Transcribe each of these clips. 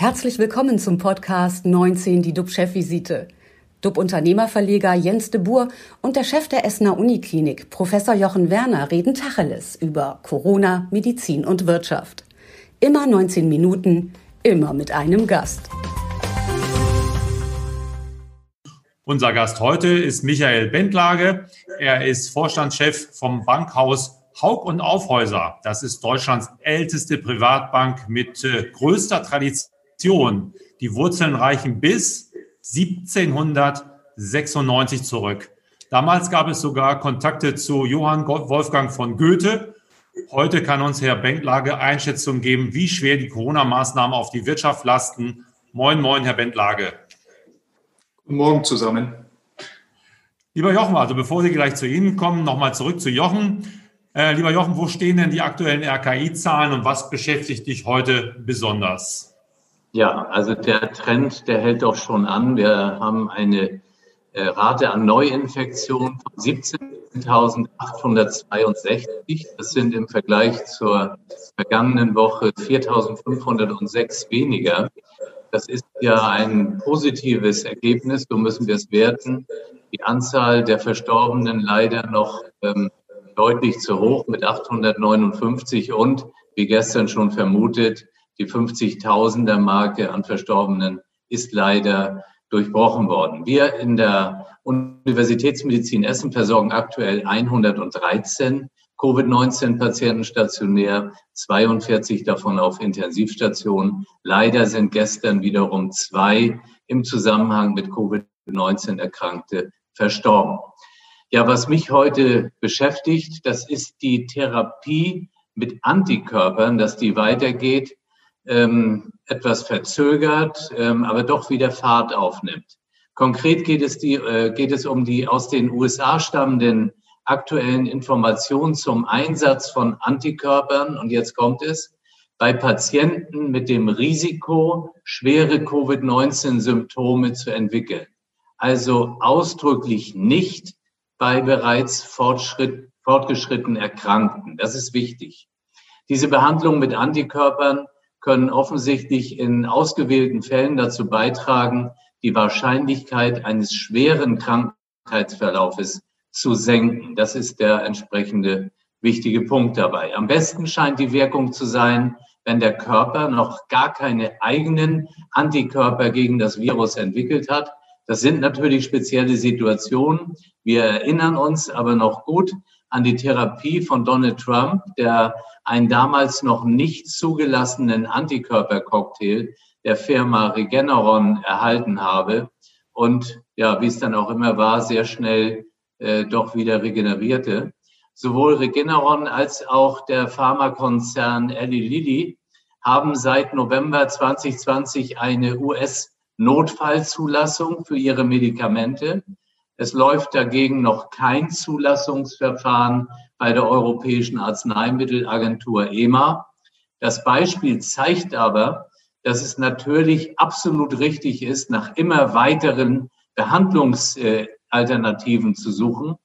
Herzlich willkommen zum Podcast 19, die DUB-Chefvisite. DUB-Unternehmerverleger Jens de Boer und der Chef der Essener Uniklinik, Professor Jochen Werner, reden Tacheles über Corona, Medizin und Wirtschaft. Immer 19 Minuten, immer mit einem Gast. Unser Gast heute ist Michael Bentlage. Er ist Vorstandschef vom Bankhaus Haug und Aufhäuser. Das ist Deutschlands älteste Privatbank mit äh, größter Tradition. Die Wurzeln reichen bis 1796 zurück. Damals gab es sogar Kontakte zu Johann Wolfgang von Goethe. Heute kann uns Herr Bentlage Einschätzung geben, wie schwer die Corona-Maßnahmen auf die Wirtschaft lasten. Moin, moin, Herr Bentlage. Guten Morgen zusammen. Lieber Jochen, also bevor Sie gleich zu Ihnen kommen, nochmal zurück zu Jochen. Äh, lieber Jochen, wo stehen denn die aktuellen RKI-Zahlen und was beschäftigt dich heute besonders? Ja, also der Trend, der hält doch schon an. Wir haben eine äh, Rate an Neuinfektionen von 17.862. Das sind im Vergleich zur vergangenen Woche 4.506 weniger. Das ist ja ein positives Ergebnis, so müssen wir es werten. Die Anzahl der Verstorbenen leider noch ähm, deutlich zu hoch mit 859 und, wie gestern schon vermutet, die 50.000er Marke an Verstorbenen ist leider durchbrochen worden. Wir in der Universitätsmedizin Essen versorgen aktuell 113 Covid-19-Patienten stationär, 42 davon auf Intensivstationen. Leider sind gestern wiederum zwei im Zusammenhang mit Covid-19 Erkrankte verstorben. Ja, was mich heute beschäftigt, das ist die Therapie mit Antikörpern, dass die weitergeht, ähm, etwas verzögert, ähm, aber doch wieder Fahrt aufnimmt. Konkret geht es, die, äh, geht es um die aus den USA stammenden aktuellen Informationen zum Einsatz von Antikörpern. Und jetzt kommt es bei Patienten mit dem Risiko, schwere Covid-19-Symptome zu entwickeln. Also ausdrücklich nicht bei bereits fortgeschritten Erkrankten. Das ist wichtig. Diese Behandlungen mit Antikörpern können offensichtlich in ausgewählten Fällen dazu beitragen, die Wahrscheinlichkeit eines schweren Krankheitsverlaufes zu senken. Das ist der entsprechende wichtige Punkt dabei. Am besten scheint die Wirkung zu sein, wenn der Körper noch gar keine eigenen Antikörper gegen das Virus entwickelt hat, das sind natürlich spezielle Situationen. Wir erinnern uns aber noch gut an die Therapie von Donald Trump, der einen damals noch nicht zugelassenen Antikörpercocktail der Firma Regeneron erhalten habe und ja, wie es dann auch immer war, sehr schnell äh, doch wieder regenerierte. Sowohl Regeneron als auch der Pharmakonzern Eli Lilly haben seit November 2020 eine US- Notfallzulassung für ihre Medikamente. Es läuft dagegen noch kein Zulassungsverfahren bei der Europäischen Arzneimittelagentur EMA. Das Beispiel zeigt aber, dass es natürlich absolut richtig ist, nach immer weiteren Behandlungsalternativen zu suchen.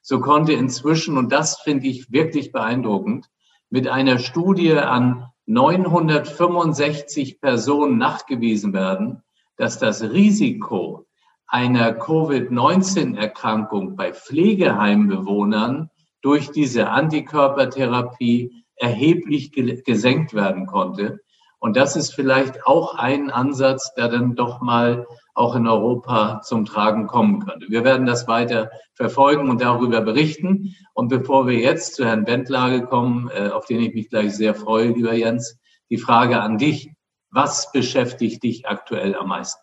So konnte inzwischen, und das finde ich wirklich beeindruckend, mit einer Studie an 965 Personen nachgewiesen werden, dass das Risiko einer Covid-19-Erkrankung bei Pflegeheimbewohnern durch diese Antikörpertherapie erheblich gesenkt werden konnte. Und das ist vielleicht auch ein Ansatz, der dann doch mal auch in Europa zum Tragen kommen könnte. Wir werden das weiter verfolgen und darüber berichten. Und bevor wir jetzt zu Herrn Bentlage kommen, äh, auf den ich mich gleich sehr freue, lieber Jens, die Frage an dich. Was beschäftigt dich aktuell am meisten?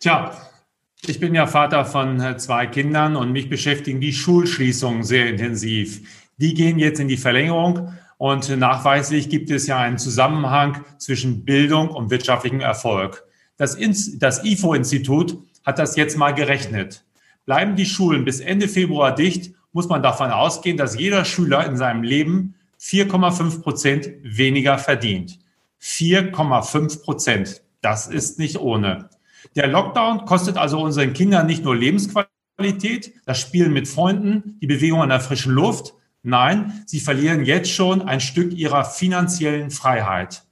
Tja, ich bin ja Vater von äh, zwei Kindern und mich beschäftigen die Schulschließungen sehr intensiv. Die gehen jetzt in die Verlängerung und nachweislich gibt es ja einen Zusammenhang zwischen Bildung und wirtschaftlichem Erfolg. Das, das IFO-Institut hat das jetzt mal gerechnet. Bleiben die Schulen bis Ende Februar dicht, muss man davon ausgehen, dass jeder Schüler in seinem Leben 4,5 Prozent weniger verdient. 4,5 Prozent. Das ist nicht ohne. Der Lockdown kostet also unseren Kindern nicht nur Lebensqualität, das Spielen mit Freunden, die Bewegung an der frischen Luft. Nein, sie verlieren jetzt schon ein Stück ihrer finanziellen Freiheit.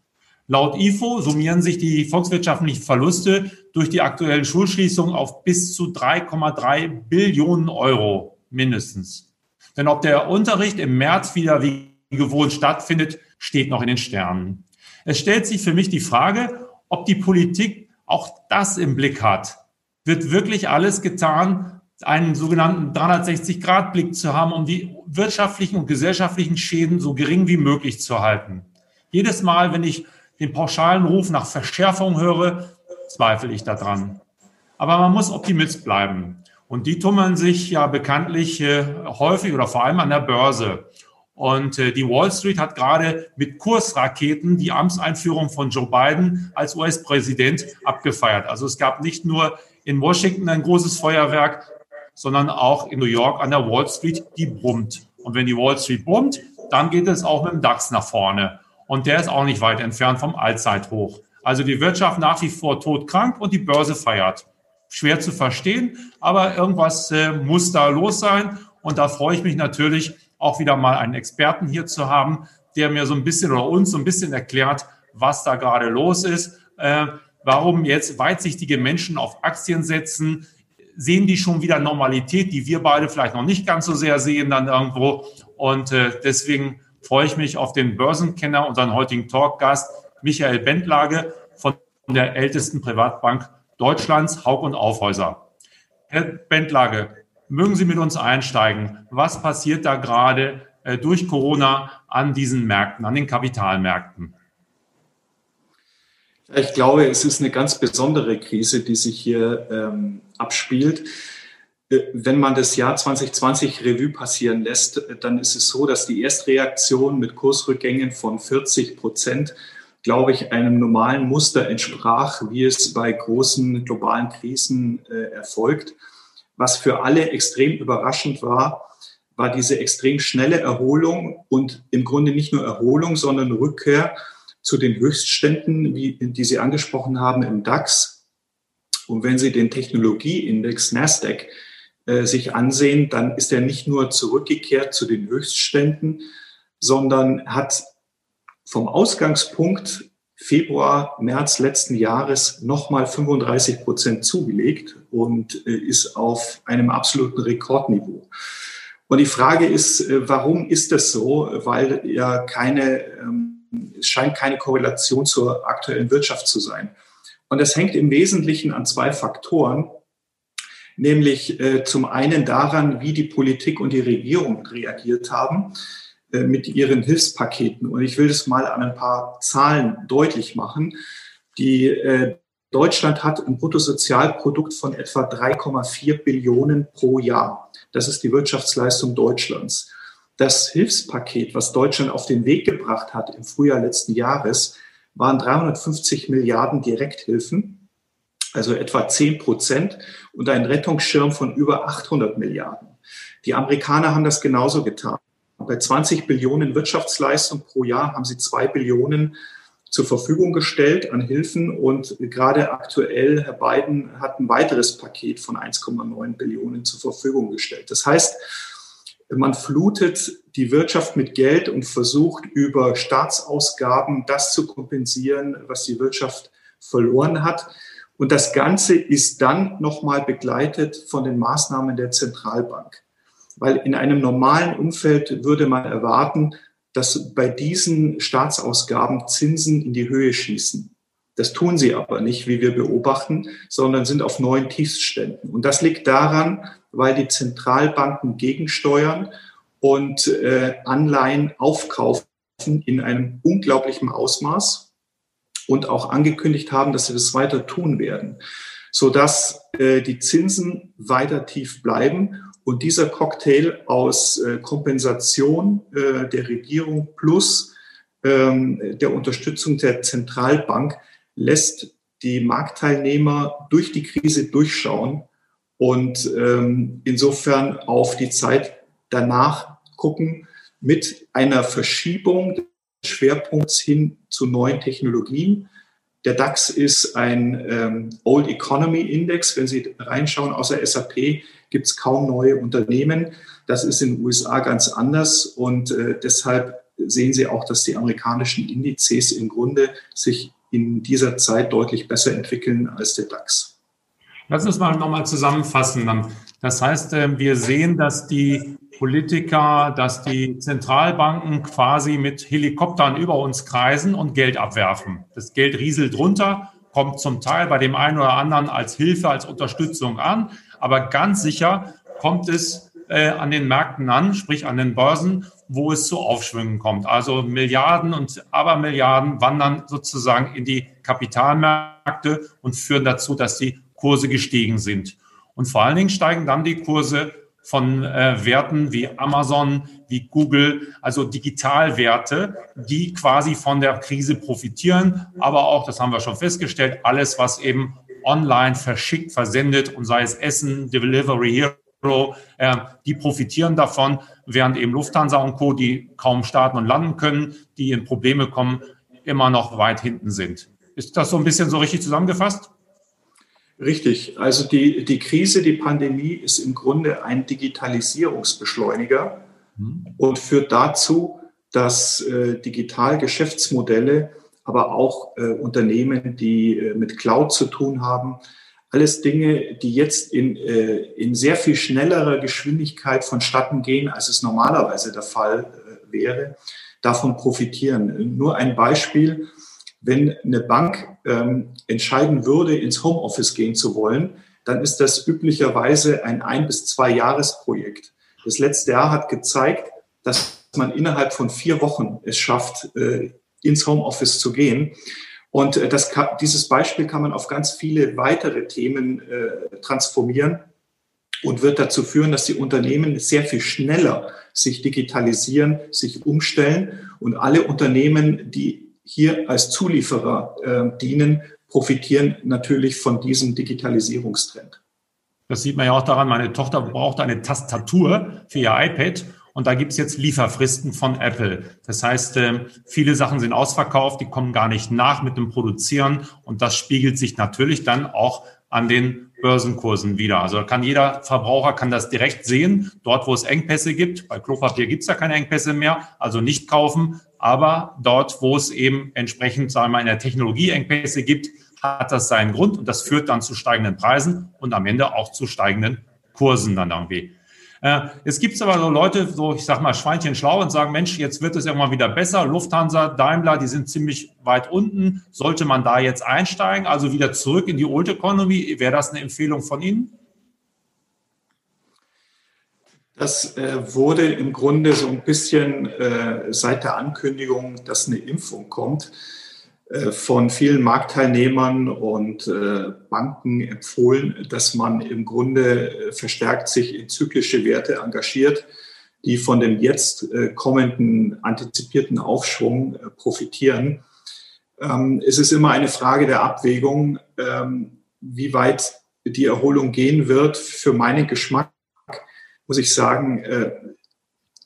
Laut IFO summieren sich die volkswirtschaftlichen Verluste durch die aktuellen Schulschließungen auf bis zu 3,3 Billionen Euro mindestens. Denn ob der Unterricht im März wieder wie gewohnt stattfindet, steht noch in den Sternen. Es stellt sich für mich die Frage, ob die Politik auch das im Blick hat. Wird wirklich alles getan, einen sogenannten 360-Grad-Blick zu haben, um die wirtschaftlichen und gesellschaftlichen Schäden so gering wie möglich zu halten? Jedes Mal, wenn ich den pauschalen Ruf nach Verschärfung höre, zweifle ich daran. Aber man muss Optimist bleiben. Und die tummeln sich ja bekanntlich äh, häufig oder vor allem an der Börse. Und äh, die Wall Street hat gerade mit Kursraketen die Amtseinführung von Joe Biden als US-Präsident abgefeiert. Also es gab nicht nur in Washington ein großes Feuerwerk, sondern auch in New York an der Wall Street, die brummt. Und wenn die Wall Street brummt, dann geht es auch mit dem DAX nach vorne und der ist auch nicht weit entfernt vom Allzeithoch. Also die Wirtschaft nach wie vor todkrank und die Börse feiert. Schwer zu verstehen, aber irgendwas äh, muss da los sein. Und da freue ich mich natürlich auch wieder mal einen Experten hier zu haben, der mir so ein bisschen oder uns so ein bisschen erklärt, was da gerade los ist, äh, warum jetzt weitsichtige Menschen auf Aktien setzen, sehen die schon wieder Normalität, die wir beide vielleicht noch nicht ganz so sehr sehen dann irgendwo. Und äh, deswegen freue ich mich auf den Börsenkenner, unseren heutigen Talkgast, Michael Bendlage von der ältesten Privatbank Deutschlands, Haug und Aufhäuser. Herr Bendlage, mögen Sie mit uns einsteigen? Was passiert da gerade äh, durch Corona an diesen Märkten, an den Kapitalmärkten? Ich glaube, es ist eine ganz besondere Krise, die sich hier ähm, abspielt. Äh, wenn man das Jahr 2020 Revue passieren lässt, äh, dann ist es so, dass die Erstreaktion mit Kursrückgängen von 40 Prozent, glaube ich, einem normalen Muster entsprach, wie es bei großen globalen Krisen äh, erfolgt. Was für alle extrem überraschend war, war diese extrem schnelle Erholung und im Grunde nicht nur Erholung, sondern Rückkehr zu den Höchstständen, wie, die Sie angesprochen haben im DAX. Und wenn Sie den Technologieindex Nasdaq äh, sich ansehen, dann ist er nicht nur zurückgekehrt zu den Höchstständen, sondern hat vom Ausgangspunkt Februar, März letzten Jahres nochmal 35 Prozent zugelegt und äh, ist auf einem absoluten Rekordniveau. Und die Frage ist, äh, warum ist das so? Weil ja keine, ähm, es scheint keine Korrelation zur aktuellen Wirtschaft zu sein. Und das hängt im Wesentlichen an zwei Faktoren nämlich äh, zum einen daran, wie die Politik und die Regierung reagiert haben mit ihren Hilfspaketen. Und ich will das mal an ein paar Zahlen deutlich machen. Die äh, Deutschland hat ein Bruttosozialprodukt von etwa 3,4 Billionen pro Jahr. Das ist die Wirtschaftsleistung Deutschlands. Das Hilfspaket, was Deutschland auf den Weg gebracht hat im Frühjahr letzten Jahres, waren 350 Milliarden Direkthilfen also etwa 10 Prozent, und ein Rettungsschirm von über 800 Milliarden. Die Amerikaner haben das genauso getan. Bei 20 Billionen Wirtschaftsleistung pro Jahr haben sie zwei Billionen zur Verfügung gestellt an Hilfen und gerade aktuell, Herr Biden hat ein weiteres Paket von 1,9 Billionen zur Verfügung gestellt. Das heißt, man flutet die Wirtschaft mit Geld und versucht über Staatsausgaben das zu kompensieren, was die Wirtschaft verloren hat. Und das Ganze ist dann nochmal begleitet von den Maßnahmen der Zentralbank. Weil in einem normalen Umfeld würde man erwarten, dass bei diesen Staatsausgaben Zinsen in die Höhe schießen. Das tun sie aber nicht, wie wir beobachten, sondern sind auf neuen Tiefsständen. Und das liegt daran, weil die Zentralbanken gegensteuern und äh, Anleihen aufkaufen in einem unglaublichen Ausmaß und auch angekündigt haben, dass sie das weiter tun werden, sodass äh, die Zinsen weiter tief bleiben. Und dieser Cocktail aus äh, Kompensation äh, der Regierung plus ähm, der Unterstützung der Zentralbank lässt die Marktteilnehmer durch die Krise durchschauen und ähm, insofern auf die Zeit danach gucken mit einer Verschiebung Schwerpunkts hin zu neuen Technologien. Der DAX ist ein ähm, Old Economy Index. Wenn Sie reinschauen, außer SAP gibt es kaum neue Unternehmen. Das ist in den USA ganz anders und äh, deshalb sehen Sie auch, dass die amerikanischen Indizes im Grunde sich in dieser Zeit deutlich besser entwickeln als der DAX. Lass uns mal nochmal zusammenfassen. Das heißt, äh, wir sehen, dass die Politiker, dass die Zentralbanken quasi mit Helikoptern über uns kreisen und Geld abwerfen. Das Geld rieselt runter, kommt zum Teil bei dem einen oder anderen als Hilfe, als Unterstützung an. Aber ganz sicher kommt es äh, an den Märkten an, sprich an den Börsen, wo es zu Aufschwüngen kommt. Also Milliarden und Abermilliarden wandern sozusagen in die Kapitalmärkte und führen dazu, dass die Kurse gestiegen sind. Und vor allen Dingen steigen dann die Kurse von äh, Werten wie Amazon, wie Google, also Digitalwerte, die quasi von der Krise profitieren. Aber auch, das haben wir schon festgestellt, alles, was eben online verschickt, versendet und sei es Essen, Delivery Hero, äh, die profitieren davon, während eben Lufthansa und Co., die kaum starten und landen können, die in Probleme kommen, immer noch weit hinten sind. Ist das so ein bisschen so richtig zusammengefasst? Richtig. Also die, die Krise, die Pandemie ist im Grunde ein Digitalisierungsbeschleuniger mhm. und führt dazu, dass äh, Digitalgeschäftsmodelle, aber auch äh, Unternehmen, die äh, mit Cloud zu tun haben, alles Dinge, die jetzt in, äh, in sehr viel schnellerer Geschwindigkeit vonstatten gehen, als es normalerweise der Fall äh, wäre, davon profitieren. Nur ein Beispiel wenn eine Bank ähm, entscheiden würde, ins Homeoffice gehen zu wollen, dann ist das üblicherweise ein ein bis zwei Jahresprojekt. Das letzte Jahr hat gezeigt, dass man innerhalb von vier Wochen es schafft, äh, ins Homeoffice zu gehen. Und äh, das, dieses Beispiel kann man auf ganz viele weitere Themen äh, transformieren und wird dazu führen, dass die Unternehmen sehr viel schneller sich digitalisieren, sich umstellen und alle Unternehmen, die hier als Zulieferer äh, dienen, profitieren natürlich von diesem Digitalisierungstrend. Das sieht man ja auch daran, meine Tochter braucht eine Tastatur für ihr iPad und da gibt es jetzt Lieferfristen von Apple. Das heißt, äh, viele Sachen sind ausverkauft, die kommen gar nicht nach mit dem Produzieren und das spiegelt sich natürlich dann auch an den Börsenkursen wieder. Also kann jeder Verbraucher kann das direkt sehen, dort wo es Engpässe gibt. Bei Klopapier gibt es ja keine Engpässe mehr, also nicht kaufen. Aber dort, wo es eben entsprechend, sagen wir mal, in der Technologie Engpässe gibt, hat das seinen Grund und das führt dann zu steigenden Preisen und am Ende auch zu steigenden Kursen dann irgendwie. Äh, es gibt aber so Leute, so ich sag mal Schweinchen schlau und sagen, Mensch, jetzt wird es irgendwann wieder besser. Lufthansa, Daimler, die sind ziemlich weit unten. Sollte man da jetzt einsteigen, also wieder zurück in die Old Economy? Wäre das eine Empfehlung von Ihnen? Das äh, wurde im Grunde so ein bisschen äh, seit der Ankündigung, dass eine Impfung kommt, von vielen Marktteilnehmern und äh, Banken empfohlen, dass man im Grunde äh, verstärkt sich in zyklische Werte engagiert, die von dem jetzt kommenden antizipierten Aufschwung profitieren. Ähm, es ist immer eine Frage der Abwägung, ähm, wie weit die Erholung gehen wird. Für meinen Geschmack muss ich sagen,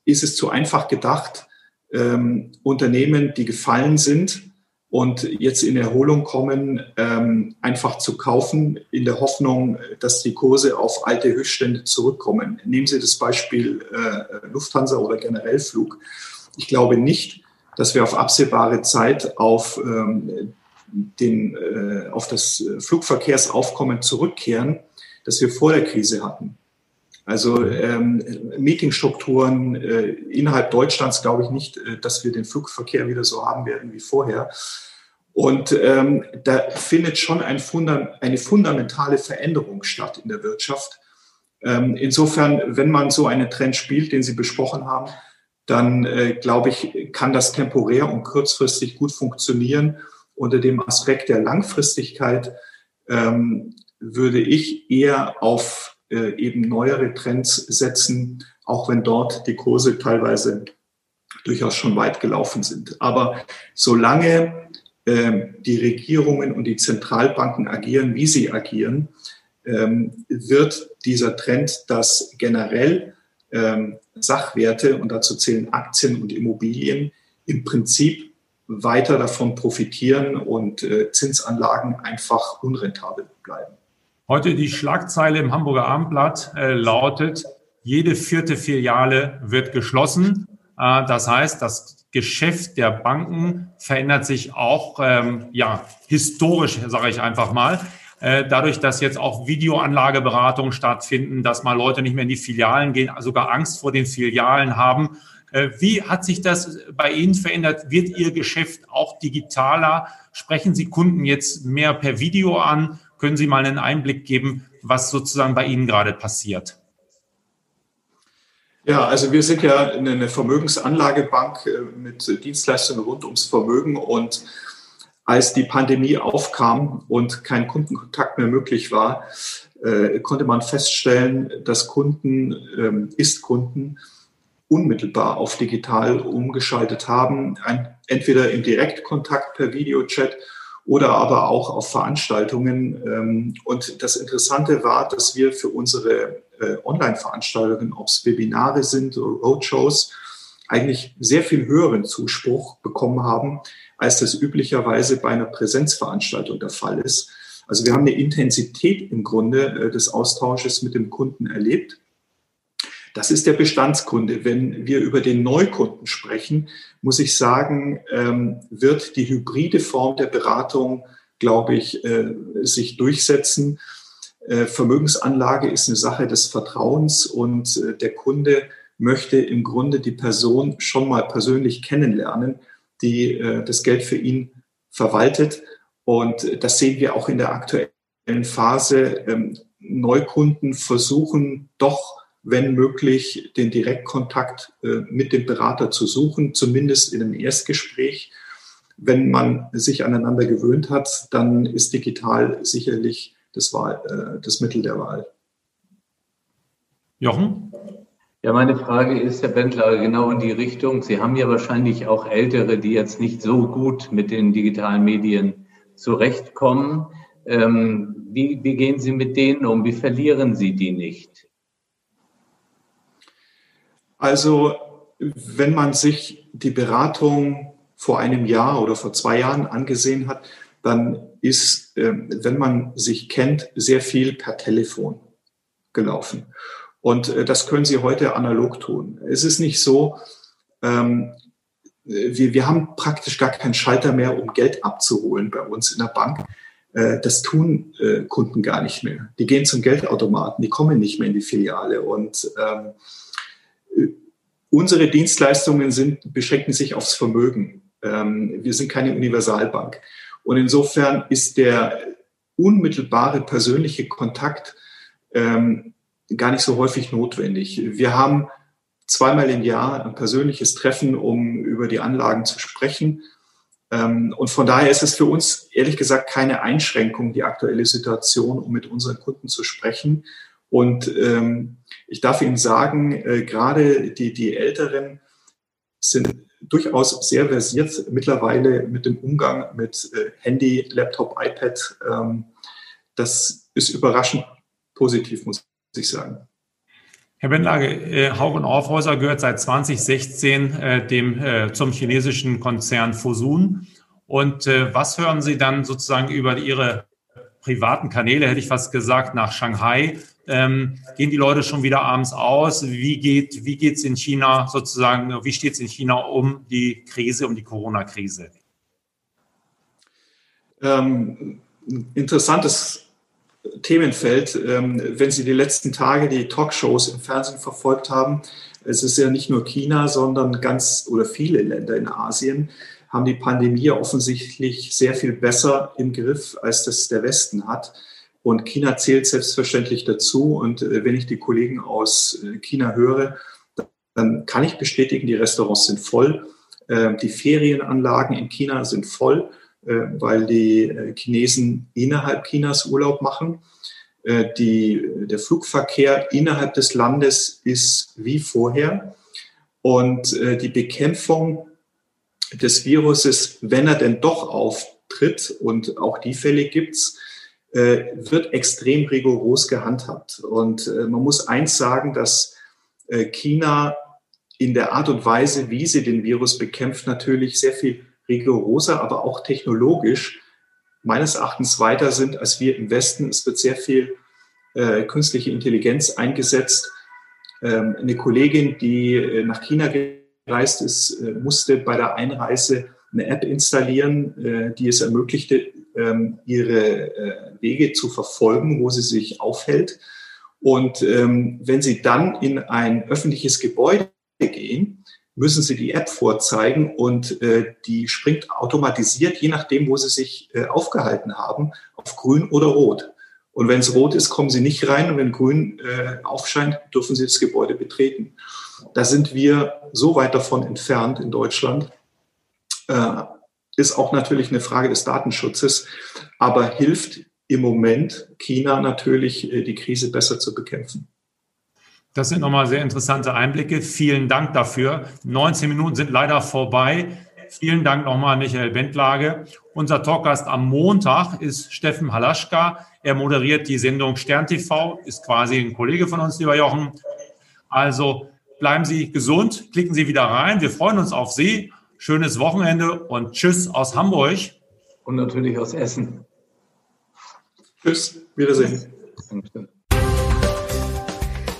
ist es zu einfach gedacht, ähm, Unternehmen, die gefallen sind, und jetzt in Erholung kommen, ähm, einfach zu kaufen, in der Hoffnung, dass die Kurse auf alte Höchststände zurückkommen. Nehmen Sie das Beispiel äh, Lufthansa oder generell Flug. Ich glaube nicht, dass wir auf absehbare Zeit auf, ähm, den, äh, auf das Flugverkehrsaufkommen zurückkehren, das wir vor der Krise hatten. Also ähm, Meetingstrukturen äh, innerhalb Deutschlands glaube ich nicht, äh, dass wir den Flugverkehr wieder so haben werden wie vorher. Und ähm, da findet schon ein Funda eine fundamentale Veränderung statt in der Wirtschaft. Ähm, insofern, wenn man so einen Trend spielt, den Sie besprochen haben, dann äh, glaube ich, kann das temporär und kurzfristig gut funktionieren. Unter dem Aspekt der Langfristigkeit ähm, würde ich eher auf äh, eben neuere Trends setzen, auch wenn dort die Kurse teilweise durchaus schon weit gelaufen sind. Aber solange äh, die Regierungen und die Zentralbanken agieren, wie sie agieren, ähm, wird dieser Trend, dass generell ähm, Sachwerte, und dazu zählen Aktien und Immobilien, im Prinzip weiter davon profitieren und äh, Zinsanlagen einfach unrentabel bleiben. Heute die Schlagzeile im Hamburger Abendblatt äh, lautet, jede vierte Filiale wird geschlossen. Äh, das heißt, dass Geschäft der Banken verändert sich auch ähm, ja historisch, sage ich einfach mal. Äh, dadurch, dass jetzt auch Videoanlageberatungen stattfinden, dass mal Leute nicht mehr in die Filialen gehen, sogar Angst vor den Filialen haben. Äh, wie hat sich das bei Ihnen verändert? Wird Ihr Geschäft auch digitaler? Sprechen Sie Kunden jetzt mehr per Video an? Können Sie mal einen Einblick geben, was sozusagen bei Ihnen gerade passiert? Ja, also wir sind ja eine Vermögensanlagebank äh, mit Dienstleistungen rund ums Vermögen und als die Pandemie aufkam und kein Kundenkontakt mehr möglich war, äh, konnte man feststellen, dass Kunden, ähm, Ist-Kunden unmittelbar auf digital umgeschaltet haben, entweder im Direktkontakt per Videochat oder aber auch auf Veranstaltungen. Ähm, und das Interessante war, dass wir für unsere äh, Online-Veranstaltungen, ob es Webinare sind oder Roadshows, eigentlich sehr viel höheren Zuspruch bekommen haben, als das üblicherweise bei einer Präsenzveranstaltung der Fall ist. Also wir haben eine Intensität im Grunde äh, des Austausches mit dem Kunden erlebt. Das ist der Bestandskunde. Wenn wir über den Neukunden sprechen, muss ich sagen, ähm, wird die hybride Form der Beratung, glaube ich, äh, sich durchsetzen. Äh, Vermögensanlage ist eine Sache des Vertrauens und äh, der Kunde möchte im Grunde die Person schon mal persönlich kennenlernen, die das Geld für ihn verwaltet. Und das sehen wir auch in der aktuellen Phase. Ähm, Neukunden versuchen doch wenn möglich, den Direktkontakt äh, mit dem Berater zu suchen, zumindest in einem Erstgespräch. Wenn man sich aneinander gewöhnt hat, dann ist digital sicherlich das, Wahl, äh, das Mittel der Wahl. Jochen? Ja, meine Frage ist, Herr Bentler, genau in die Richtung. Sie haben ja wahrscheinlich auch Ältere, die jetzt nicht so gut mit den digitalen Medien zurechtkommen. Ähm, wie, wie gehen Sie mit denen um? Wie verlieren Sie die nicht? Also wenn man sich die Beratung vor einem Jahr oder vor zwei Jahren angesehen hat, dann ist, ähm, wenn man sich kennt, sehr viel per Telefon gelaufen. Und äh, das können Sie heute analog tun. Es ist nicht so, ähm, wir, wir haben praktisch gar keinen Schalter mehr, um Geld abzuholen bei uns in der Bank. Äh, das tun äh, Kunden gar nicht mehr. Die gehen zum Geldautomaten, die kommen nicht mehr in die Filiale. Und ähm, Unsere Dienstleistungen sind, beschränken sich aufs Vermögen. Ähm, wir sind keine Universalbank. Und insofern ist der unmittelbare persönliche Kontakt ähm, gar nicht so häufig notwendig. Wir haben zweimal im Jahr ein persönliches Treffen, um über die Anlagen zu sprechen. Ähm, und von daher ist es für uns ehrlich gesagt keine Einschränkung, die aktuelle Situation, um mit unseren Kunden zu sprechen. Und ähm, ich darf Ihnen sagen, äh, gerade die, die Älteren sind durchaus sehr versiert mittlerweile mit dem Umgang mit äh, Handy, Laptop, iPad. Ähm, das ist überraschend positiv, muss ich sagen. Herr Bendlage, äh, Hauch und Aufhäuser gehört seit 2016 äh, dem, äh, zum chinesischen Konzern Fosun. Und äh, was hören Sie dann sozusagen über Ihre privaten Kanäle, hätte ich fast gesagt, nach Shanghai ähm, gehen die Leute schon wieder abends aus? Wie geht wie geht's in China sozusagen? Wie steht es in China um die Krise, um die Corona-Krise? Ähm, interessantes Themenfeld. Ähm, wenn Sie die letzten Tage die Talkshows im Fernsehen verfolgt haben, es ist ja nicht nur China, sondern ganz oder viele Länder in Asien haben die Pandemie offensichtlich sehr viel besser im Griff, als das der Westen hat. Und China zählt selbstverständlich dazu. Und äh, wenn ich die Kollegen aus äh, China höre, dann kann ich bestätigen, die Restaurants sind voll. Äh, die Ferienanlagen in China sind voll, weil die Chinesen innerhalb Chinas Urlaub machen. Die, der Flugverkehr innerhalb des Landes ist wie vorher. Und die Bekämpfung des Viruses, wenn er denn doch auftritt, und auch die Fälle gibt's, äh, wird extrem rigoros gehandhabt. Und äh, man muss eins sagen, dass äh, China in der Art und Weise, wie sie den Virus bekämpft, natürlich sehr viel rigoroser, aber auch technologisch meines Erachtens weiter sind als wir im Westen. Es wird sehr viel äh, künstliche Intelligenz eingesetzt. Ähm, eine Kollegin, die äh, nach China eingereist ist, äh, musste bei der Einreise eine App installieren, äh, die es ermöglichte, ähm, ihre äh, Wege zu verfolgen, wo sie sich aufhält. Und ähm, wenn Sie dann in ein öffentliches Gebäude gehen, müssen Sie die App vorzeigen und die springt automatisiert, je nachdem, wo Sie sich aufgehalten haben, auf grün oder rot. Und wenn es rot ist, kommen Sie nicht rein und wenn grün aufscheint, dürfen Sie das Gebäude betreten. Da sind wir so weit davon entfernt in Deutschland. Äh, ist auch natürlich eine Frage des Datenschutzes, aber hilft im Moment China natürlich, äh, die Krise besser zu bekämpfen. Das sind nochmal sehr interessante Einblicke. Vielen Dank dafür. 19 Minuten sind leider vorbei. Vielen Dank nochmal, Michael Bentlage. Unser Talkgast am Montag ist Steffen Halaschka. Er moderiert die Sendung Stern TV, ist quasi ein Kollege von uns, lieber Jochen. Also bleiben Sie gesund, klicken Sie wieder rein. Wir freuen uns auf Sie. Schönes Wochenende und Tschüss aus Hamburg. Und natürlich aus Essen. Tschüss, Wiedersehen.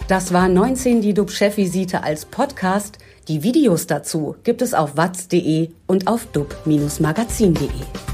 Das war 19 die DUB-Chefvisite als Podcast. Die Videos dazu gibt es auf watz.de und auf dub-magazin.de.